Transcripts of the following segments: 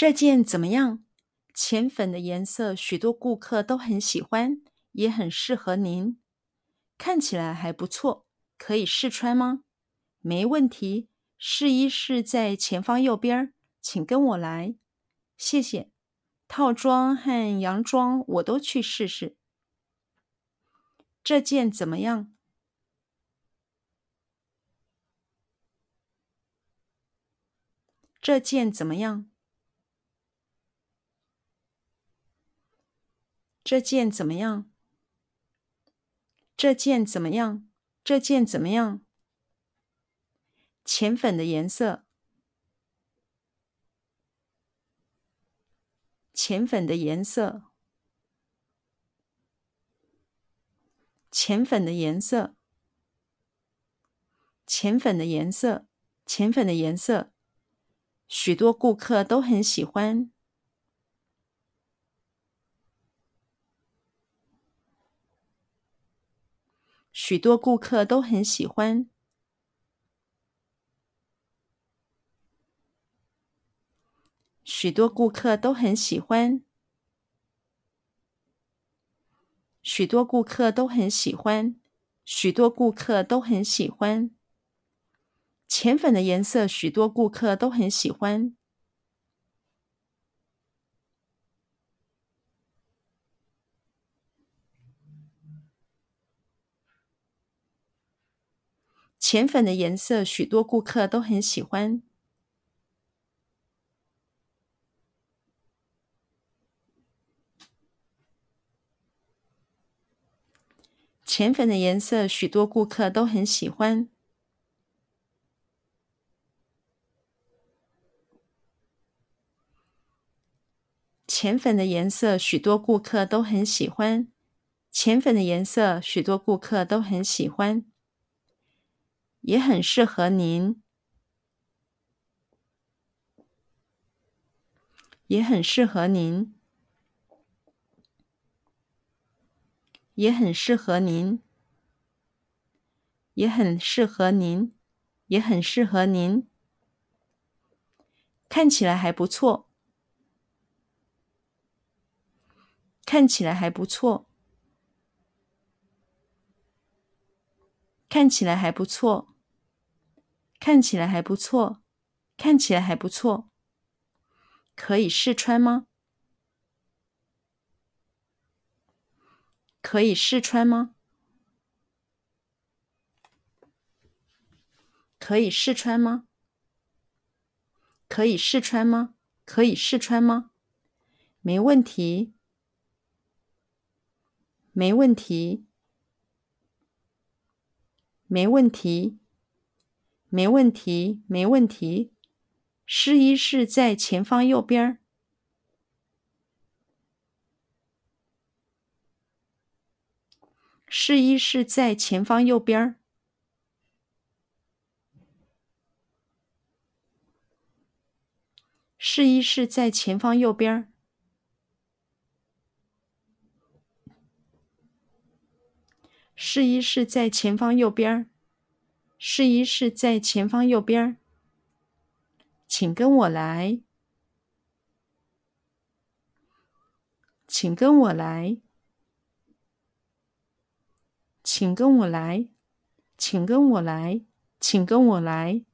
这件怎么样？浅粉的颜色，许多顾客都很喜欢，也很适合您。看起来还不错，可以试穿吗？没问题，试衣室在前方右边，请跟我来。谢谢。套装和洋装我都去试试。这件怎么样？这件怎么样？这件怎么样？这件怎么样？这件怎么样？浅粉的颜色，浅粉的颜色，浅粉的颜色，浅粉的颜色，浅粉的颜色，许多顾客都很喜欢。许多顾客都很喜欢。许多顾客都很喜欢。许多顾客都很喜欢。许多顾客都很喜欢。浅粉的颜色，许多顾客都很喜欢。浅粉的颜色，许多顾客都很喜欢。浅粉的颜色，许多顾客都很喜欢。浅粉的颜色，许多顾客都很喜欢。浅粉的颜色，许多顾客都很喜欢。也很适合您，也很适合您，也很适合您，也很适合您，也很适合您。看起来还不错，看起来还不错。看起来还不错，看起来还不错，看起来还不错。可以试穿吗？可以试穿吗？可以试穿吗？可以试穿吗？可以试穿吗？没问题，没问题。没问题，没问题，没问题。试衣室在前方右边。试衣室在前方右边。试衣室在前方右边。试衣室在前方右边。试衣室在前方右边。请跟我来。请跟我来。请跟我来。请跟我来。请跟我来。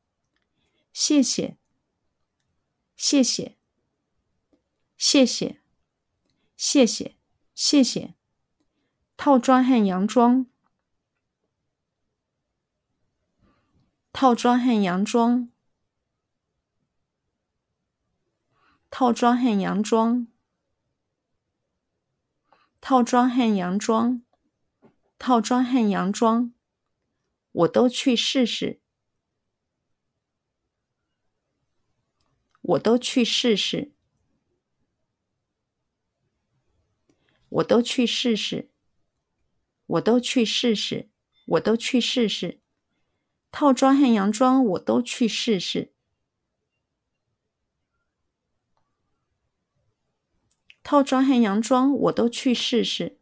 谢谢。谢谢。谢谢。谢谢。谢谢。套装和洋装。套装和洋装，套装和洋装，套装和洋装，套装和洋装，我都去试试，我都去试试，我都去试试，我都去试试，我都去试试。套装和洋装我都去试试。套装和洋装我都去试试。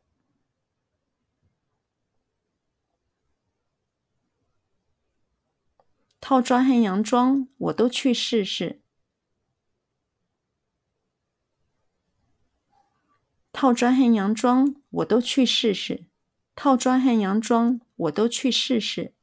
套装和洋装我都去试试。套装和洋装我都去试试。套装和洋装我都去试试。